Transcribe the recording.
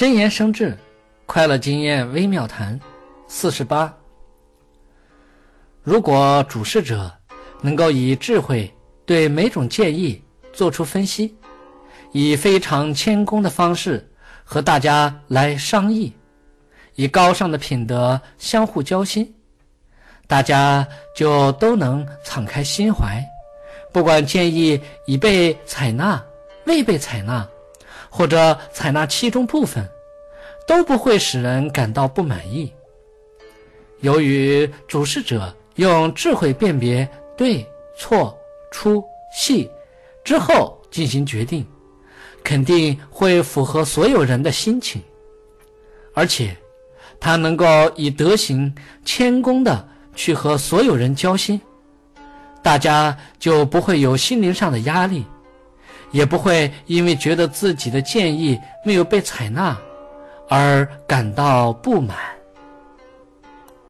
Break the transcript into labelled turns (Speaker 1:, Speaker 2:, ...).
Speaker 1: 真言生智，快乐经验微妙谈，四十八。如果主事者能够以智慧对每种建议做出分析，以非常谦恭的方式和大家来商议，以高尚的品德相互交心，大家就都能敞开心怀，不管建议已被采纳、未被采纳，或者采纳其中部分，都不会使人感到不满意。由于主事者。用智慧辨别对错、粗细之后进行决定，肯定会符合所有人的心情，而且他能够以德行谦恭的去和所有人交心，大家就不会有心灵上的压力，也不会因为觉得自己的建议没有被采纳而感到不满。